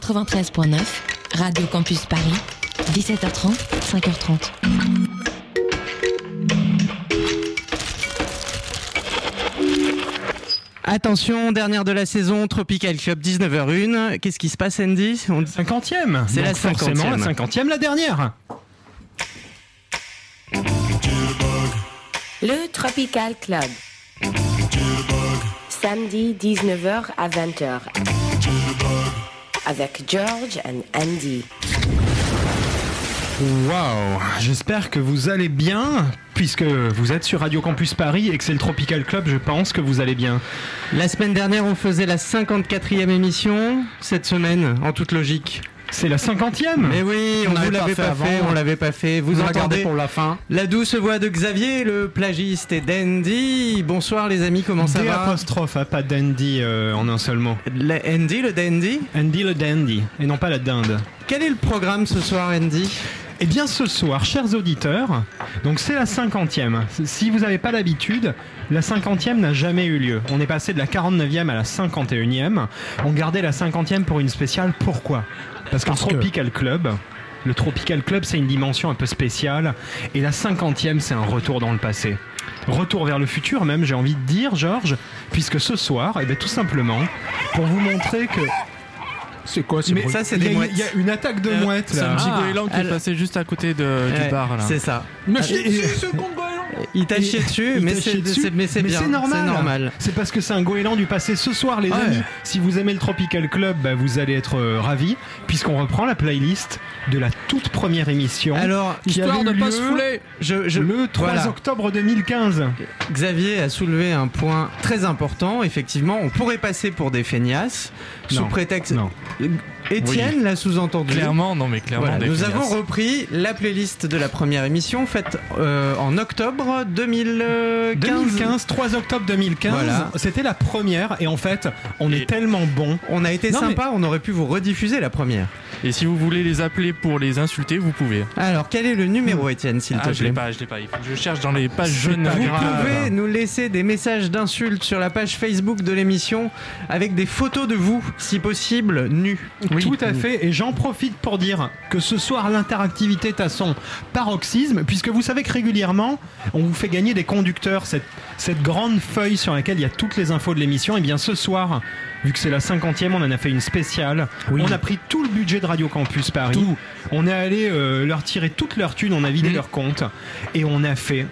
93.9, Radio Campus Paris, 17h30, 5h30. Attention, dernière de la saison, Tropical Club 19h01. Qu'est-ce qui se passe, Andy? On- 50e C'est la Donc forcément 50e. la 50e, la dernière Le Tropical Club. Samedi 19h à 20h. Avec George and Andy. Waouh J'espère que vous allez bien, puisque vous êtes sur Radio Campus Paris et que c'est le Tropical Club, je pense que vous allez bien. La semaine dernière, on faisait la 54e émission. Cette semaine, en toute logique. C'est la 50e Mais oui, on, On vous l'avait pas fait avant. on l'avait pas fait. Vous gardez entendez pour la fin. la douce voix de Xavier, le plagiste et Dandy. Bonsoir les amis, comment ça D va apostrophe, hein, pas dandy euh, en un seul mot. Le Andy, le Dandy. Andy le dandy, et non pas la dinde. Quel est le programme ce soir, Andy Eh bien ce soir, chers auditeurs, donc c'est la 50e. Si vous n'avez pas l'habitude, la 50e n'a jamais eu lieu. On est passé de la 49e à la 51e. On gardait la 50e pour une spéciale. Pourquoi? Parce que Parce le que- Tropical Club, le Tropical Club, c'est une dimension un peu spéciale. Et la 50e, c'est un retour dans le passé. Retour vers le futur, même, j'ai envie de dire, Georges, puisque ce soir, eh bien, tout simplement, pour vous montrer que. C'est quoi c'est Mais bruit ça, c'est il y a des mouettes. Il y a une attaque de Euh, mouettes C'est là. un petit Ah, goéland qui est passé juste à côté de, Ouais, du bar. C'est ça. Mais ce Il t'a chié dessus, mais c'est c'est- mais c'est bien. normal. C'est normal. C'est parce que c'est un goéland du passé. Ce soir, les ouais. amis, si vous aimez le Tropical Club, bah, vous allez être euh, ravis, puisqu'on reprend la playlist de la toute première émission. Alors, qui Histoire avait de pas se fouler. je, je- le 3 voilà. octobre 2015. Xavier a soulevé un point très important. Effectivement, on pourrait passer pour des feignasses sous Non. prétexte. Non. Étienne l'a sous-entendu. Clairement, non mais clairement. Voilà, nous avons repris la playlist de la première émission faite euh, en octobre 2015. 2015, 3 octobre 2015, Voilà. c'était la première, et en fait, on est tellement bon. On a été Non, sympa, on aurait pu vous rediffuser la première. Et si vous voulez les appeler pour les insulter, vous pouvez. Alors, quel est le numéro, Étienne, s'il Ah, te je l'ai plaît pas, je l'ai pas. Il faut que je cherche dans les pages jeunes. pas Vous grave. pouvez nous laisser des messages d'insultes sur la page Facebook de l'émission avec des photos de vous, si possible, nus. Tout à fait, et j'en profite pour dire que ce soir l'interactivité est à son paroxysme, puisque vous savez que régulièrement on vous fait gagner des conducteurs, cette, cette grande feuille sur laquelle il y a toutes les infos de l'émission, et bien ce soir, vu que c'est la 50e, on en a fait une spéciale, on a pris tout le budget de Radio Campus Paris, on est allé euh, leur tirer toute leur thune, on a vidé Mhm. leur compte, et on a fait...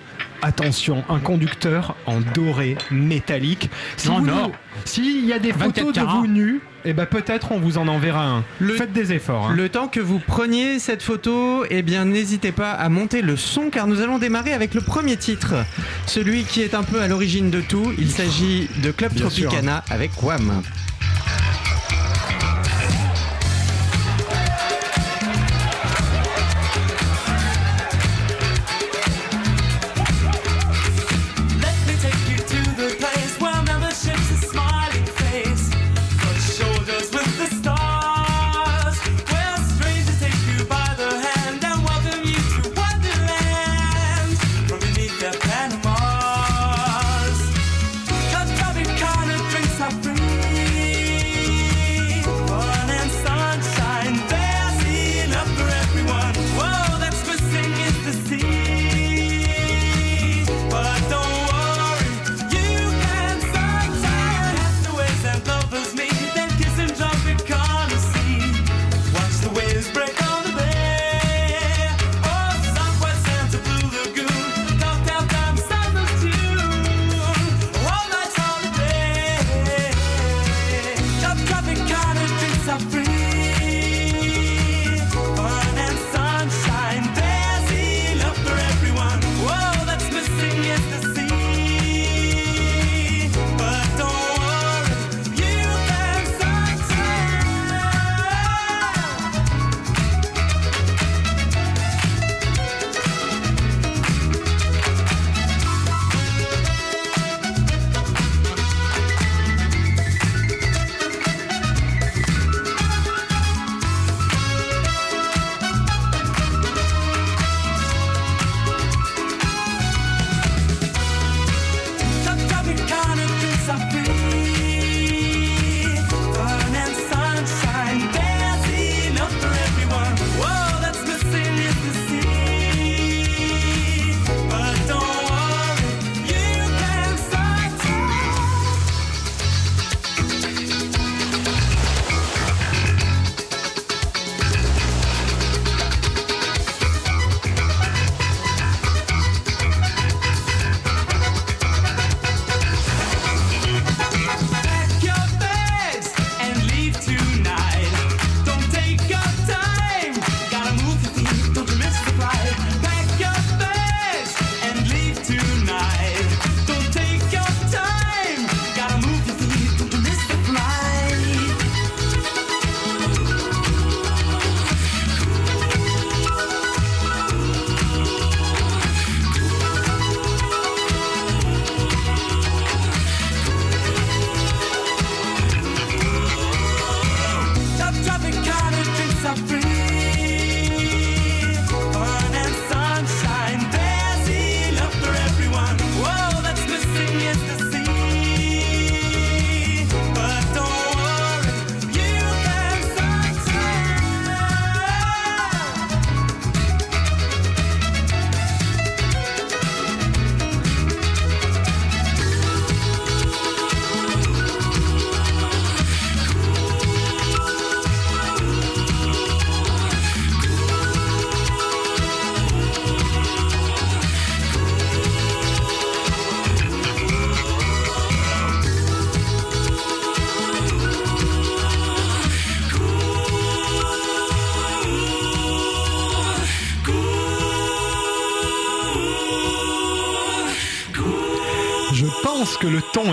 Attention, un conducteur en doré métallique. Si Non, vous non. nous- S'il y a des 24 photos de vous nus, eh ben peut-être on vous en enverra un. Le- Faites des efforts. hein. Le temps que vous preniez cette photo, eh bien n'hésitez pas à monter le son car nous allons démarrer avec le premier titre. Celui qui est un peu à l'origine de tout. Il s'agit de Club Bien sûr. Tropicana avec Wham.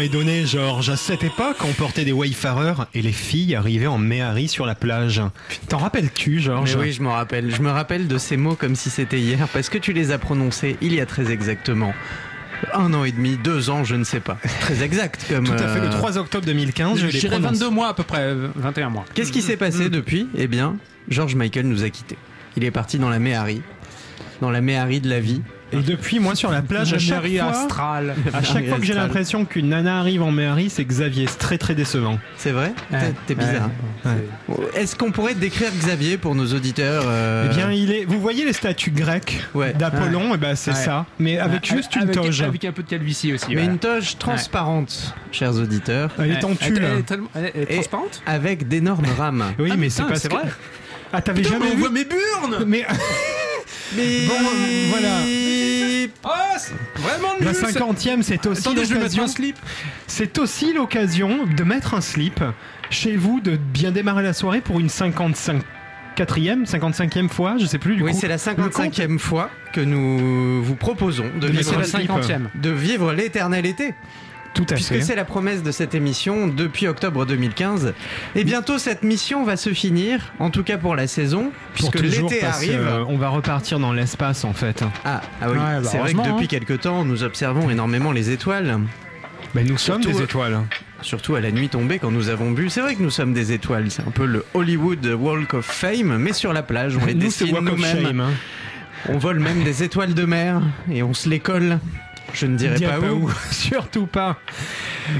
Est donné, Georges. À cette époque, on portait des wayfarers et les filles arrivaient en méhari sur la plage. T'en rappelles-tu, Georges oui, je me rappelle. Je me rappelle de ces mots comme si c'était hier, parce que tu les as prononcés il y a très exactement un an et demi, deux ans, je ne sais pas. Très exact comme. Tout à fait, le euh, 3 octobre 2015, je Je les dirais prononce. 22 mois à peu près, euh, 21 mois. Qu'est-ce qui s'est passé depuis? Eh bien, George Michael nous a quittés. Il est parti dans la Méhari, dans la Méhari de la vie. Et depuis, moi, sur la plage, à chaque fois, Astral. à chaque fois que j'ai l'impression qu'une nana arrive en méhari, c'est Xavier. C'est très très décevant. C'est vrai T'es- Ouais. T'es bizarre. Ouais. Est-ce qu'on pourrait décrire Xavier pour nos auditeurs euh, Eh bien, il est. Vous voyez les statues grecques Ouais. d'Apollon? Eh ben, c'est Ouais. ça. Mais avec juste une avec, toge. Avec un peu de calvitie aussi. Mais voilà. une toge transparente, chers auditeurs, Elle est Elle- tulle. Elle, est tellement- elle est- elle est Et- transparente? avec d'énormes rames. Oui, Ah, mais putain, c'est parce c'est que. vrai. Ah, t'avais Putain, jamais mais on vu voit mes burnes Mais Mais Bon, voilà. Ah, vraiment nul la cinquantième, c'est aussi Attendez, je vais mettre l'occasion. un slip. C'est aussi l'occasion de mettre un slip chez vous, de bien démarrer la soirée pour une 55 quatrième, 55e fois, je sais plus du Oui, coup. c'est la 55e fois que nous vous proposons de De vivre, mettre C'est la un slip. 50e. de vivre l'éternel été. Tout à Puisque c'est la promesse de cette émission depuis octobre 2015. Et bientôt cette mission va se finir, en tout cas pour la saison, puisque l'été arrive. euh, on va repartir dans l'espace en fait. Ah, ah oui, Ouais, bah, c'est vrai que depuis hein. quelque temps, nous observons énormément les étoiles. Ben, nous sommes Surtout, des étoiles. Surtout à la nuit tombée quand nous avons bu. C'est vrai que nous sommes des étoiles. C'est un peu le Hollywood Walk of Fame, mais sur la plage. On les Nous, dessine nous-mêmes. Hein. On vole même des étoiles de mer et on se les colle. Je ne dirai Dis pas, où. Surtout pas.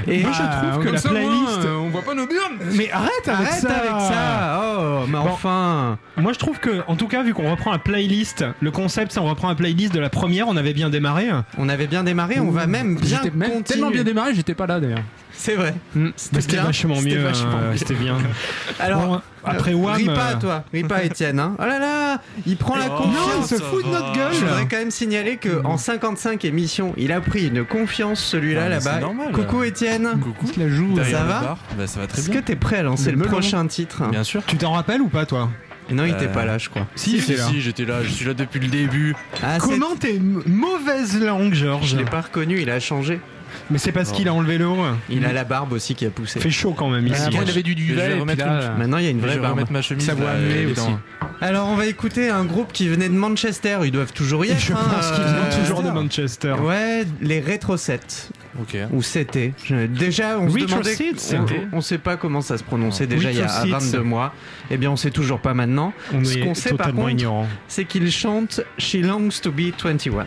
Et Moi, je trouve que Comme la playlist. euh, on voit pas nos burnes. Mais arrête avec Arrête ça avec ça Oh, mais Bon. enfin Moi je trouve que, en tout cas, vu qu'on reprend la playlist, le concept c'est on reprend la playlist de la première, on avait bien démarré. On avait bien démarré, on va même bien même tellement bien démarré, j'étais pas là d'ailleurs. C'est vrai. C'était vachement c'était mieux. vachement euh, mieux. C'était bien. Alors, Bon, après euh, Wham. ris pas, euh, toi. Ris pas, Étienne. Hein. Oh là là Il prend la Non, confiance. il se fout de notre gueule. Je voudrais quand même signaler que en 55 émissions, il a pris une confiance celui-là Ah, là-bas. c'est normal. Coucou Étienne. Coucou. la joue. Derrière ça va. Bah, ça va très Est-ce que t'es prêt à lancer Le prochain titre Bien sûr. Tu t'en rappelles ou pas toi Non, il était Euh, pas là, je crois. Si, si, si, j'étais là. Je suis là depuis le début. Ah, c'est- Comment t'es mauvaise langue, Je Georges l'ai pas reconnu, il a changé. Mais c'est parce qu'il a enlevé le haut. Il a la barbe aussi qui a poussé. Fait chaud quand même ici. il avait du Je vais duvet. euh, Maintenant, il y a une Je vraie vais barbe. remettre ma chemise. Ça dans- Alors, on va écouter un groupe qui venait de Manchester. Ils doivent toujours y être. Je hein, pense qu'ils euh, viennent toujours de Manchester. Ouais, les rétro 7 Ok. ou c'était. Déjà, on se Retro demandait, on, sait pas comment ça se prononçait déjà il y a Retro Sets. 22 mois. Eh bien, on sait toujours pas maintenant. On Ce est qu'on sait par totalement contre, c'est qu'ils chantent She Longs to Be 21.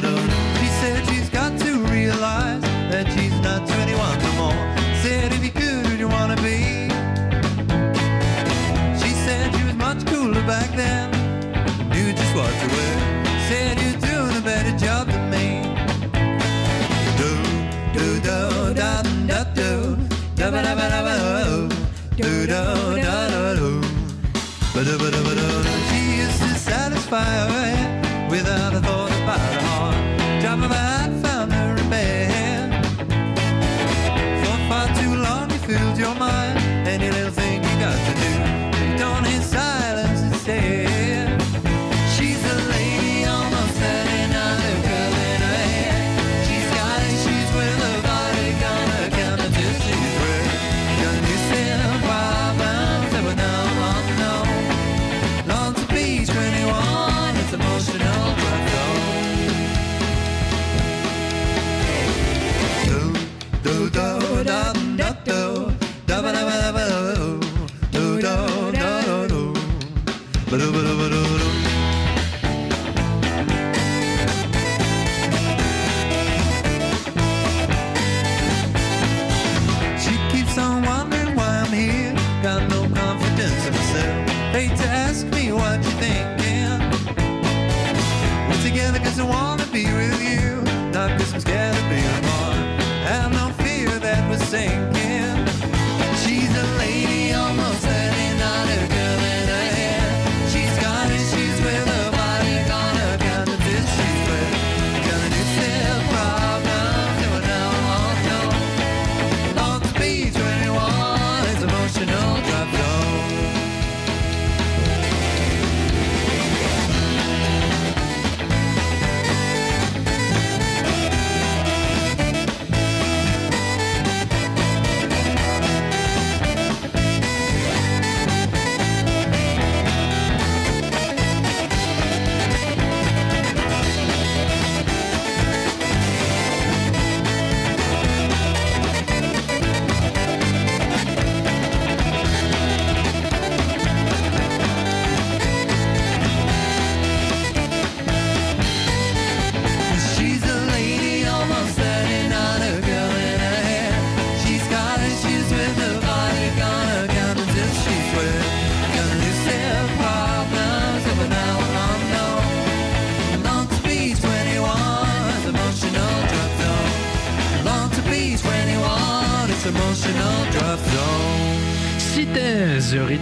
do do do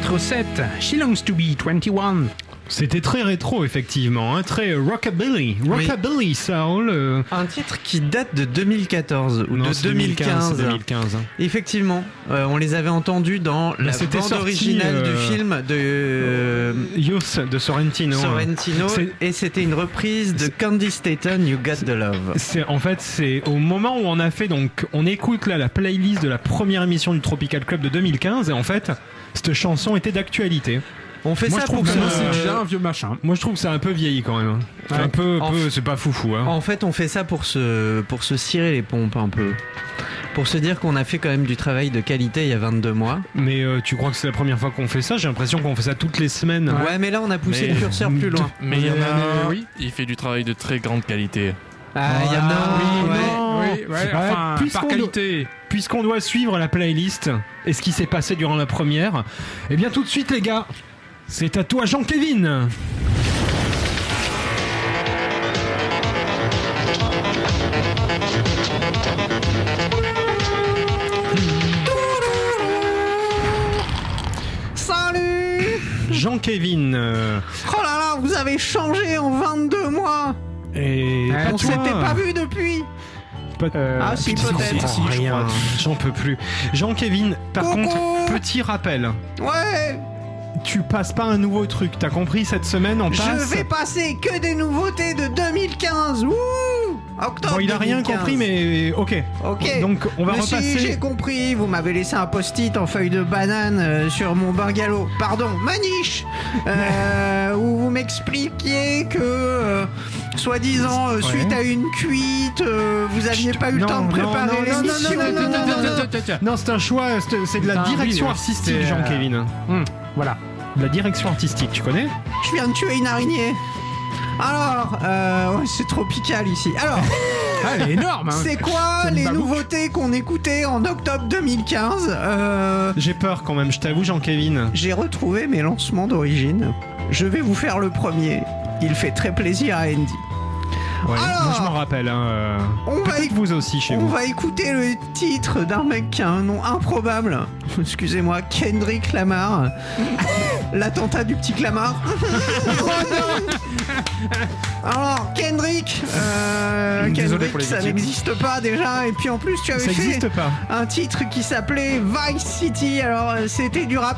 The Retro 7. She longs to be 21. C'était très rétro, effectivement, hein, très rockabilly, rockabilly soul. euh, Un titre qui date de 2014 ou non, de c'est 2015. 2015. hein. Effectivement, euh, on les avait entendus dans la c'était bande sorti, originale euh, du film de euh, Youth de Sorrentino. Sorrentino et c'était une reprise de Candy Staton, You Got the Love. C'est en fait c'est au moment où on a fait donc on écoute là la playlist de la première émission du Tropical Club de 2015 et en fait cette chanson était d'actualité. On fait Moi, ça je trouve pour que se- c'est déjà un vieux machin. Moi je trouve que c'est un peu vieilli quand même. hein. C'est Ouais. un peu, En peu- c'est pas foufou. Hein. En fait, on fait ça pour se, pour se cirer les pompes un peu. Pour se dire qu'on a fait quand même du travail de qualité il y a 22 mois. Mais euh, tu crois que c'est la première fois qu'on fait ça? J'ai l'impression qu'on fait ça toutes les semaines. Ouais, mais là, on a poussé Mais- le curseur plus loin. Mais il y en Euh, a. oui. Il fait du travail de très grande qualité. Ah, il y en a. oui, ouais. non. Oui, ouais, enfin, par doit- qualité. Puisqu'on doit suivre la playlist et ce qui s'est passé durant la première, eh bien tout de suite les gars, c'est à toi Jean-Kévin Salut Jean-Kévin euh, Oh là là, vous avez changé en 22 mois et Ah, On s'était pas vu depuis peut- Ah si, peut-être. rien, j'en peux plus. Jean-Kévin, par Coucou. contre, petit rappel, Ouais tu passes pas un nouveau truc, t'as compris cette semaine on passe. Je vais passer que des nouveautés de 2015 Ouh Octobre Bon, il a rien 2015. compris, mais ok. Ok. Donc on va Mais si, j'ai compris, vous m'avez laissé un post-it en feuille de banane euh, sur mon bungalow. Pardon, maniche euh, Où vous m'expliquiez que, euh, soi-disant, euh, suite à une cuite, vous aviez pas eu le temps de préparer l'émission. non, non, non, non, non. C'est un choix, c'est de la direction artistique, Jean-Kévin. Hum, voilà. De la direction artistique, tu connais? Je viens de tuer une araignée. Alors, euh, ouais, c'est tropical ici. Alors, Ah, elle est énorme. hein. c'est quoi C'est une les nouveautés qu'on écoutait en octobre 2015 Euh, J'ai peur quand même, je t'avoue, Jean-Kévin. J'ai retrouvé mes lancements d'origine. Je vais vous faire le premier. Il fait très plaisir à Andy. Ouais, Alors, moi je m'en rappelle. Hein, euh, On va, Peut-être éc- vous aussi chez on vous. va écouter le titre d'un mec qui a un nom improbable. Excusez-moi, Kendrick Lamar. L'attentat du petit Clamart. Alors, Kendrick, euh, Désolé Kendrick, pour les ça victimes. n'existe pas déjà. Et puis en plus, tu avais Ça fait n'existe pas. un titre qui s'appelait Vice City. Alors euh, c'était du rap.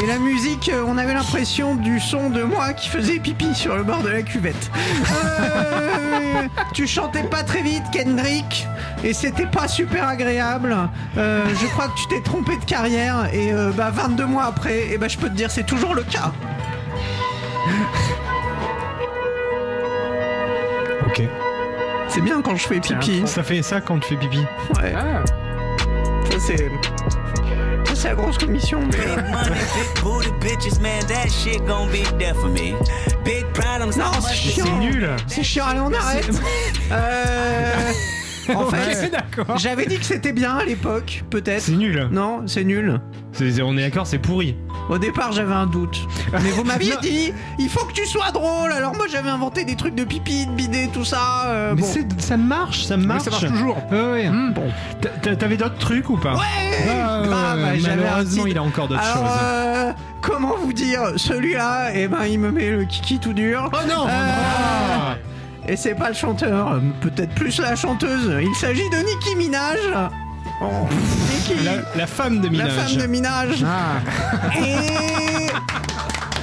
Et la musique, euh, on avait l'impression du son de moi qui faisait pipi sur le bord de la cuvette. Euh, tu chantais pas très vite, Kendrick, et c'était pas super agréable. Euh, je crois que tu t'es trompé de carrière, et euh, bah 22 mois après, et bah je peux te dire c'est toujours le cas. Ok. C'est bien quand je fais pipi. Ça fait ça quand tu fais pipi. Ouais, Ah, ça c'est. La grosse commission. mais, Big money, big booty bitches, man, that shit gon' be there for me. Big problems, Non, c'est chiant. C'est nul. C'est chiant, allez, on arrête. Euh, en fait, d'accord. j'avais dit que c'était bien à l'époque, peut-être. C'est nul. Non, c'est nul. C'est- on est d'accord, c'est pourri. Au départ, j'avais un doute. Mais vous m'aviez dit, il faut que tu sois drôle. Alors moi, j'avais inventé des trucs de pipi, de bidet, tout ça. euh, Mais bon. c'est- ça marche, ça marche. ça marche toujours. Ouais, ouais. Bon. T'a- t'a- T'avais d'autres trucs ou pas? Ouais, Ah, grave. ouais, j'avais un malheureusement, il a encore d'autres Alors, choses. euh, comment vous dire Celui-là, eh ben, il me met le kiki tout dur. Oh non Euh, Et c'est pas le chanteur, euh, peut-être plus la chanteuse. Il s'agit de Nicki Minaj. Oh, Nicki, la, la femme de la Minaj. femme de Minaj. Ah. Et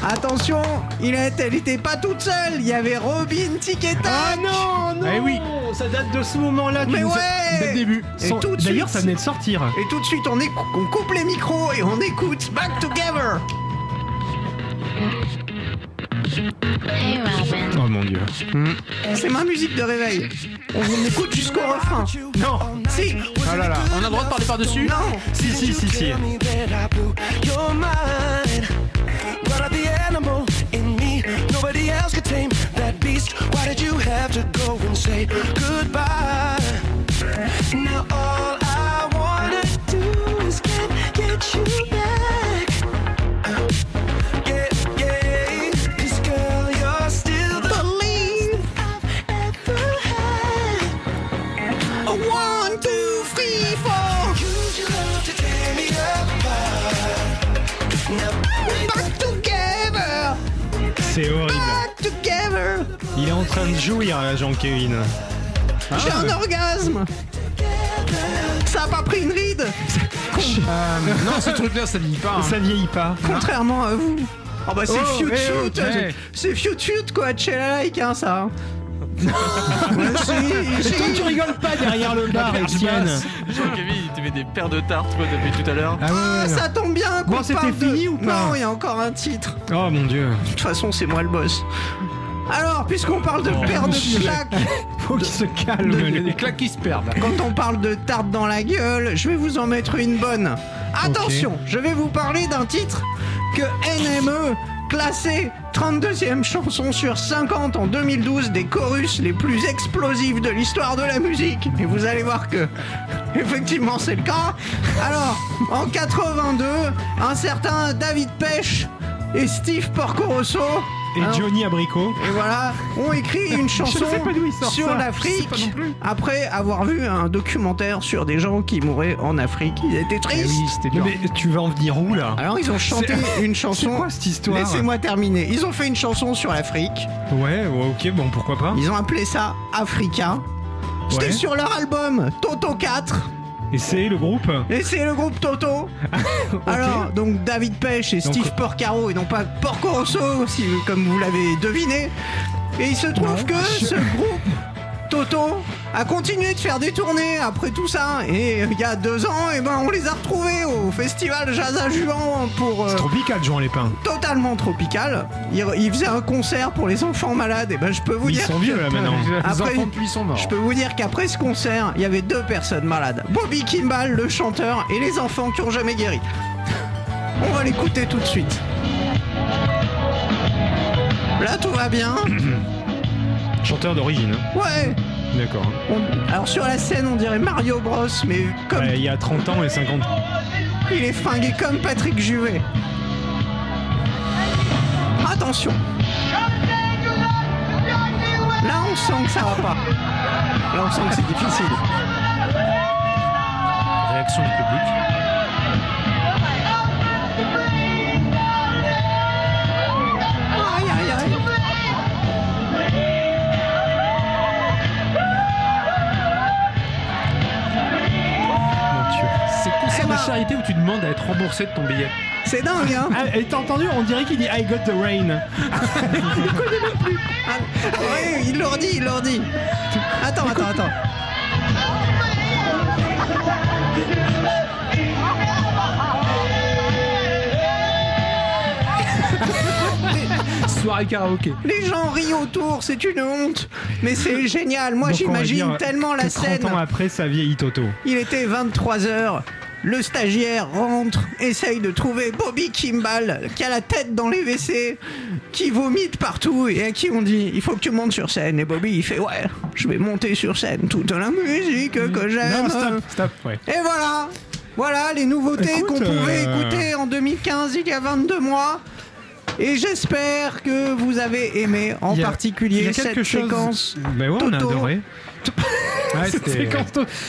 attention, il est, elle était pas toute seule. Il y avait Robin Ticketa. Ah non, non Eh oui. Ça date de ce moment-là. Mais ouais. Dès le début. Et Sans- tout de D'ailleurs, suite- ça venait de sortir. Et tout de suite, on, écou- on coupe les micros et on écoute Back Together. Oh mon dieu. C'est ma musique de réveil. On écoute jusqu'au refrain. Non Si. Ah là là, on a le droit de parler par-dessus Non. Si, si, si, si. Tell me that I blew your mind. What are the animal in me? Nobody else could tame that beast. Why did you have to go and say goodbye? C'est horrible. Il est en train de jouir, Jean-Kevin. J'ai ah. un orgasme. Ça a pas pris une ride euh, Non, ce truc-là, ça vieillit pas. Hein. Ça vieillit pas. Contrairement à vous. Oh bah c'est oh, eh, shoot, oh, eh. c'est shoot, shoot quoi, chill like hein, ça. Hein. Ouais, si, tu rigoles pas derrière le bar, Etienne. Jean-Kevin, il te met des paires de tartes quoi, depuis tout à l'heure. Ah ouais, Ah, ouais, ça tombe bien Bon, c'était de- fini ou pas Non, il y a encore un titre. Oh mon dieu. De toute façon, c'est moi le boss. Alors, puisqu'on parle de paire de claques, Faut qu'il se calme. Il y a lui. des claques qui se perdent. quand on parle de tarte dans la gueule, je vais vous en mettre une bonne. Attention, je vais vous parler d'un titre que NME classé 32e chanson sur 50 en 2012 des chorus les plus explosifs de l'histoire de la musique. Et vous allez voir que effectivement c'est le cas. Alors, en 82, un certain David Pêche et Steve Porcorosso Et hein, Johnny Abricot. et voilà, ont écrit une chanson sur l'Afrique après avoir vu un documentaire sur des gens qui mouraient en Afrique. Ils étaient Eh tristes. oui, c'était dur. Mais tu vas en venir où là? Alors ils ont chanté une chanson. C'est quoi cette histoire? Laissez-moi terminer. Ils ont fait une chanson sur l'Afrique. Ouais, ouais, ok, bon, pourquoi pas. Ils ont appelé ça Africa. C'était Ouais. sur leur album Toto 4. Et c'est le groupe Et c'est le groupe Toto. Alors, donc David Pêche et Donc- Steve Porcaro, et non pas Porcorosso, si, comme vous l'avez deviné. Et il se trouve que ce groupe Toto a continué de faire des tournées après tout ça. Et il y a deux ans, et ben, on les a retrouvés au festival Jazz à Juan pour euh, C'est tropical, Jean Lépin. totalement tropical. Il, il faisait un concert pour les enfants malades. Et ben, je peux vous Ils dire. sont vieux là maintenant. Les Après- enfants sont morts. Je peux vous dire qu'après ce concert, il y avait deux personnes malades. Bobby Kimball, le chanteur, et les enfants qui ont jamais guéri. On va l'écouter tout de suite. Là, tout va bien. Chanteur d'origine. hein. Ouais. D'accord. On- Alors sur la scène, on dirait Mario Bros, mais comme Ouais, Il y a 30 ans et 50 ans. il est fringué comme Patrick Juvet. Attention. Là, on sent que ça va pas. Là, on sent que c'est difficile. Réaction du public. Demandes à être remboursé de ton billet. C'est dingue, hein Ah, et t'as entendu On dirait qu'il dit I got the rain. Ah, oui, il leur dit, il leur dit. Attends, attends, attends. Soirée karaoké. Les gens rient autour, c'est une honte. Mais c'est génial. Moi, j'imagine tellement la que 30 scène. ans après, ça vieillit Toto. Il était 23h. Le stagiaire rentre, essaye de trouver Bobby Kimball, qui a la tête dans les WC, qui vomite partout et à qui on dit il faut que tu montes sur scène. Et Bobby il fait ouais, je vais monter sur scène toute la musique que j'aime. Non, stop, stop, ouais. Et voilà Voilà les nouveautés qu'on pouvait euh, écouter en 2015, il y a 22 mois. Et j'espère que vous avez aimé en a- particulier cette chose- séquence. Ben ouais, on a Toto. adoré. Ouais, Cette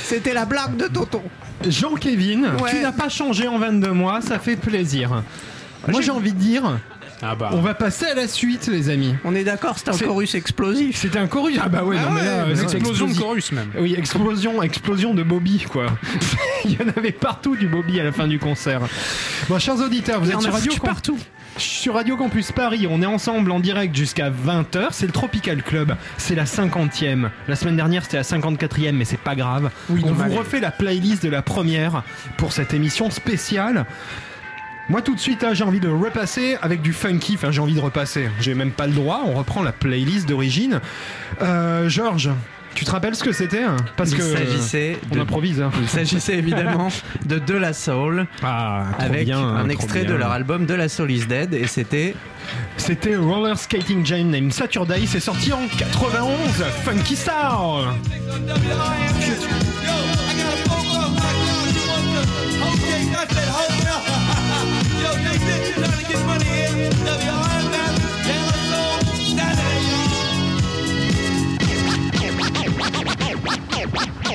c'était- la blague de Toto. Jean-Kévin, Ouais. tu n'as pas changé en 22 mois, ça fait plaisir. Moi j'ai- envie de dire, Ah bah. on va passer à la suite les amis. On est d'accord, c'est un chorus explosif. C'était un chorus. Ah bah ouais, Ah non mais ouais, là, mais explosion de chorus même. Oui, explosion, explosion de Bobby, quoi. Il y en avait partout du Bobby à la fin du concert. Bon, chers auditeurs, vous êtes sur Radio, partout. Sur Radio Campus Paris. On est ensemble en direct jusqu'à 20h. C'est le Tropical Club. C'est la 50e. La semaine dernière, c'était la 54e, mais c'est pas grave. Oui, On vous refait la playlist de la première pour cette émission spéciale. Moi tout de suite là, j'ai envie de repasser avec du funky, enfin j'ai envie de repasser, j'ai même pas le droit, on reprend la playlist d'origine. Euh, Georges, tu te rappelles ce que c'était hein Parce Il que s'agissait on de- improvise. hein. Il s'agissait évidemment de De La Soul Ah, avec bien, un extrait bien. de leur album De La Soul is Dead et c'était C'était Roller Skating Jam named Saturday, c'est sorti en 91, Funky Star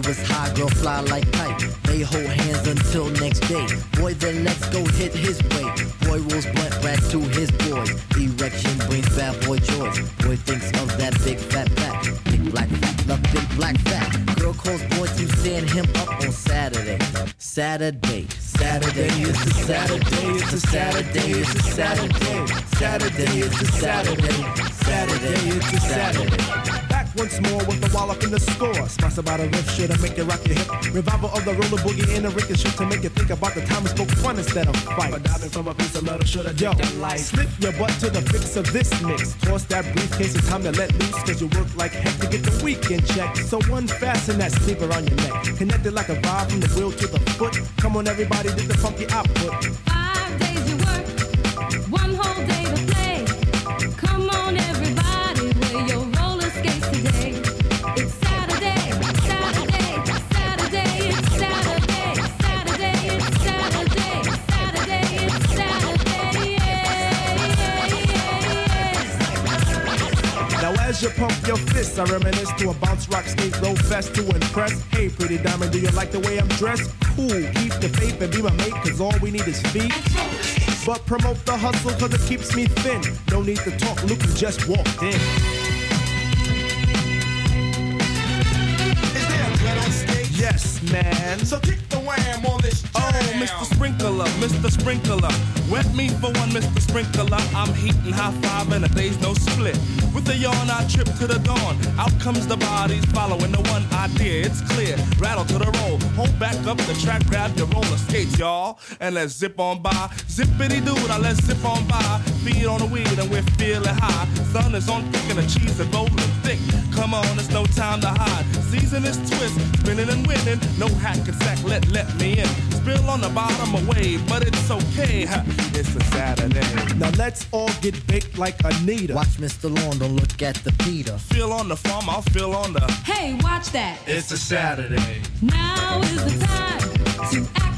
fly, girl fly like kite. They hold hands until next day. Boy, then let's go hit his way. Boy rolls blunt rack to his boys. Erection brings bad boy joys. Boy thinks of that big fat back. Big black fat, love big black fat. Girl calls boy to stand him up on Saturday. Saturday, Saturday, it's a Saturday, it's a Saturday, it's a Saturday. Saturday, it's a Saturday. Saturday, it's a Saturday. Once more with the wallop in the score. Sponsored by the riff shit to make you rock your hip. Revival of the roller boogie in the ricochet to make you think about the time we spoke fun instead of fight. But diving from a piece of metal should have Yo, slip your butt to the fix of this mix. Toss that briefcase, it's time to let loose. Cause you work like heck to get the weekend check. So unfasten that sleeper on your neck. Connected like a vibe from the wheel to the foot. Come on, everybody, get the funky output. You pump your fists, I reminisce to a bounce rock skate roll fest to impress. Hey, pretty diamond, do you like the way I'm dressed? Cool, keep the faith and be my mate, cause all we need is feet. But promote the hustle cause it keeps me thin. No need to talk, look who just walked in. Is there bread on steak? Yes, man. So kick the wham on this Oh, Mr. Sprinkler, Mr. Sprinkler. Wet me for one, Mr. Sprinkler. I'm heating high five and a day's no split. With the yawn, I trip to the dawn. Out comes the bodies following the one idea. It's clear. Rattle to the roll. Hold back up the track, grab your roller skates, y'all. And let's zip on by. Zippity doo, now let's zip on by. Feet on the weed and we're feeling high. Sun is on thick and the cheese is rolling thick. Come on, it's no time to hide. Season is twist, spinning and winning. No hack and sack, let let me in. Spill on the bottom away, but it's okay. It's a Saturday. Now let's all get baked like Anita. Watch Mr. Lawn, don't look at the Peter. Feel on the farm, I'll feel on the. Hey, watch that. It's a Saturday. Now is the time to act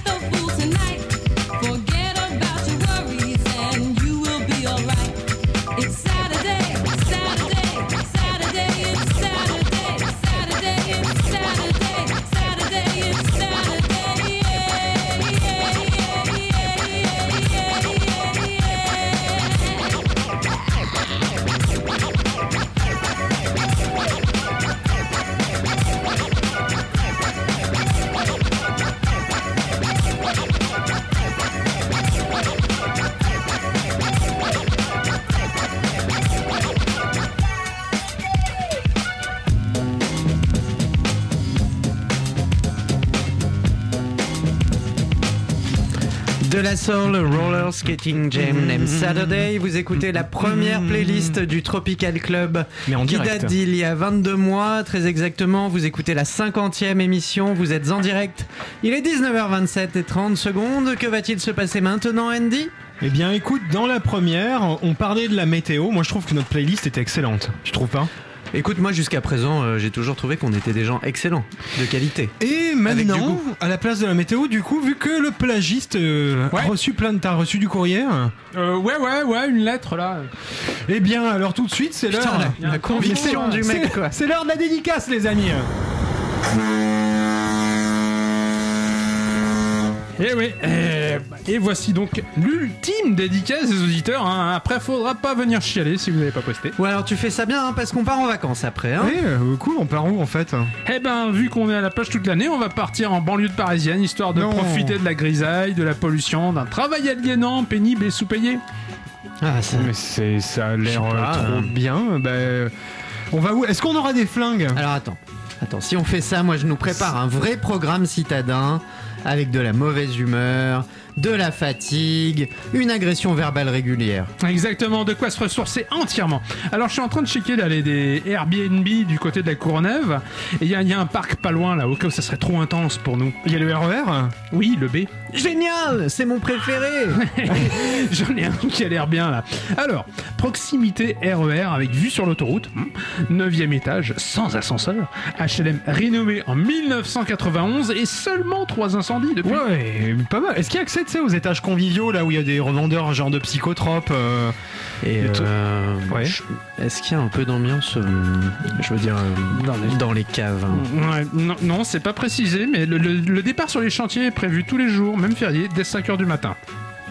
la soul roller skating jam named Saturday. Vous écoutez la première playlist du Tropical Club Mais en qui direct. date d'il y a 22 mois. Très exactement, vous écoutez la 50e émission. Vous êtes en direct. Il est 19h27 et 30 secondes. Que va-t-il se passer maintenant, Andy? Eh bien, écoute, dans la première, on parlait de la météo. Moi, je trouve que notre playlist était excellente. Tu trouves pas? Écoute, moi jusqu'à présent, euh, j'ai toujours trouvé qu'on était des gens excellents, de qualité. Et maintenant, à la place de la météo, du coup, vu que le plagiste euh, a reçu plein de, t'as reçu du courrier. Euh, ouais, ouais, ouais, une lettre là. Eh bien, alors tout de suite, c'est Putain, l'heure. la- la conviction du mec, C'est- quoi. C'est l'heure de la dédicace, les amis. Et oui, et, et voici donc l'ultime dédicace des auditeurs. hein. Après, faudra pas venir chialer si vous n'avez pas posté. Ouais, alors tu fais ça bien hein, parce qu'on part en vacances après. Hein Oui, euh, cool, on part où en fait Eh ben, vu qu'on est à la plage toute l'année, on va partir en banlieue de parisienne, histoire de Non. profiter de la grisaille, de la pollution, d'un travail aliénant, pénible et sous-payé. Ah, ça... Mais c'est, ça a l'air euh, pas, trop euh. bien. Bah, on va où? Est-ce qu'on aura des flingues? Alors attends, attends, si on fait ça, moi je nous prépare un vrai programme citadin avec de la mauvaise humeur, de la fatigue, une agression verbale régulière. Exactement, de quoi se ressourcer entièrement. Alors, je suis en train de checker là, les, des Airbnb du côté de la Courneuve, et il y, a- il y a un parc pas loin là, au cas où ça serait trop intense pour nous. Il y a le RER Oui, le B. Génial, c'est mon préféré. J'en ai un qui a l'air bien là. Alors, proximité RER avec vue sur l'autoroute, 9 étage, sans ascenseur, HLM rénové en 1991 et seulement 3 incendies depuis. Ouais, pas mal. Est-ce qu'il y a accès tu sais, aux étages conviviaux, là où il y a des revendeurs genre de psychotropes. euh, Et et tout. euh, Ouais. je- est-ce qu'il y a un peu d'ambiance, euh, je veux dire, euh, dans, les... caves hein? Ouais, non, non, c'est pas précisé, mais le, le- le départ sur les chantiers est prévu tous les jours, même férié, dès 5h du matin.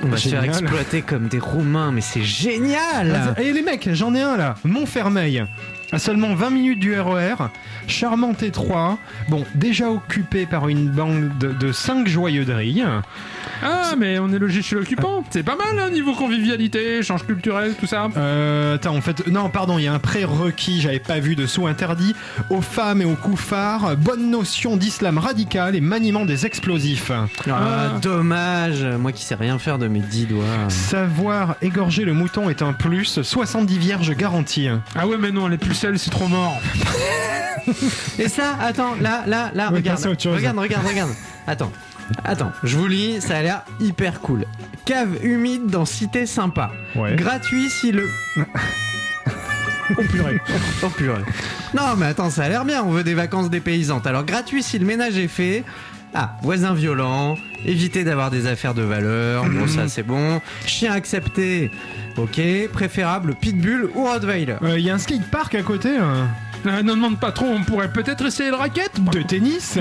On va se faire Génial. exploiter comme des Roumains, mais c'est génial Et les mecs, j'en ai un là, Montfermeil. À seulement 20 minutes du RER, charmant étroit, bon, déjà occupé par une bande de, de 5 joyeux drilles. Ah, mais on est logé chez l'occupant. C'est pas mal, hein, niveau convivialité, échange culturel, tout ça. Euh, attends, en fait, non, pardon, il y a un prérequis, j'avais pas vu de sous interdit, aux femmes et aux koufars, bonne notion d'islam radical et maniement des explosifs. Ah, dommage Moi qui sais rien faire de mes 10 doigts. Savoir égorger le mouton est un plus, 70 vierges garanties. Ah ouais, mais non, les pucelles, c'est trop mort. Et ça, attends, là, là, là, Oui, regarde, regarde, regarde, regarde. Attends, attends, je vous lis, ça a l'air hyper cool. Cave humide dans Cité Sympa. Ouais. Gratuit si le... Oh purée. oh purée. Non mais attends, ça a l'air bien, on veut des vacances dépaysantes. Alors gratuit si le ménage est fait. Ah, voisin violent, éviter d'avoir des affaires de valeur, bon ça c'est bon. Chien accepté, ok. Préférable pitbull ou rottweiler. Il y a un skatepark à côté hein. Euh, ne demande pas trop, on pourrait peut-être essayer le racket. de tennis.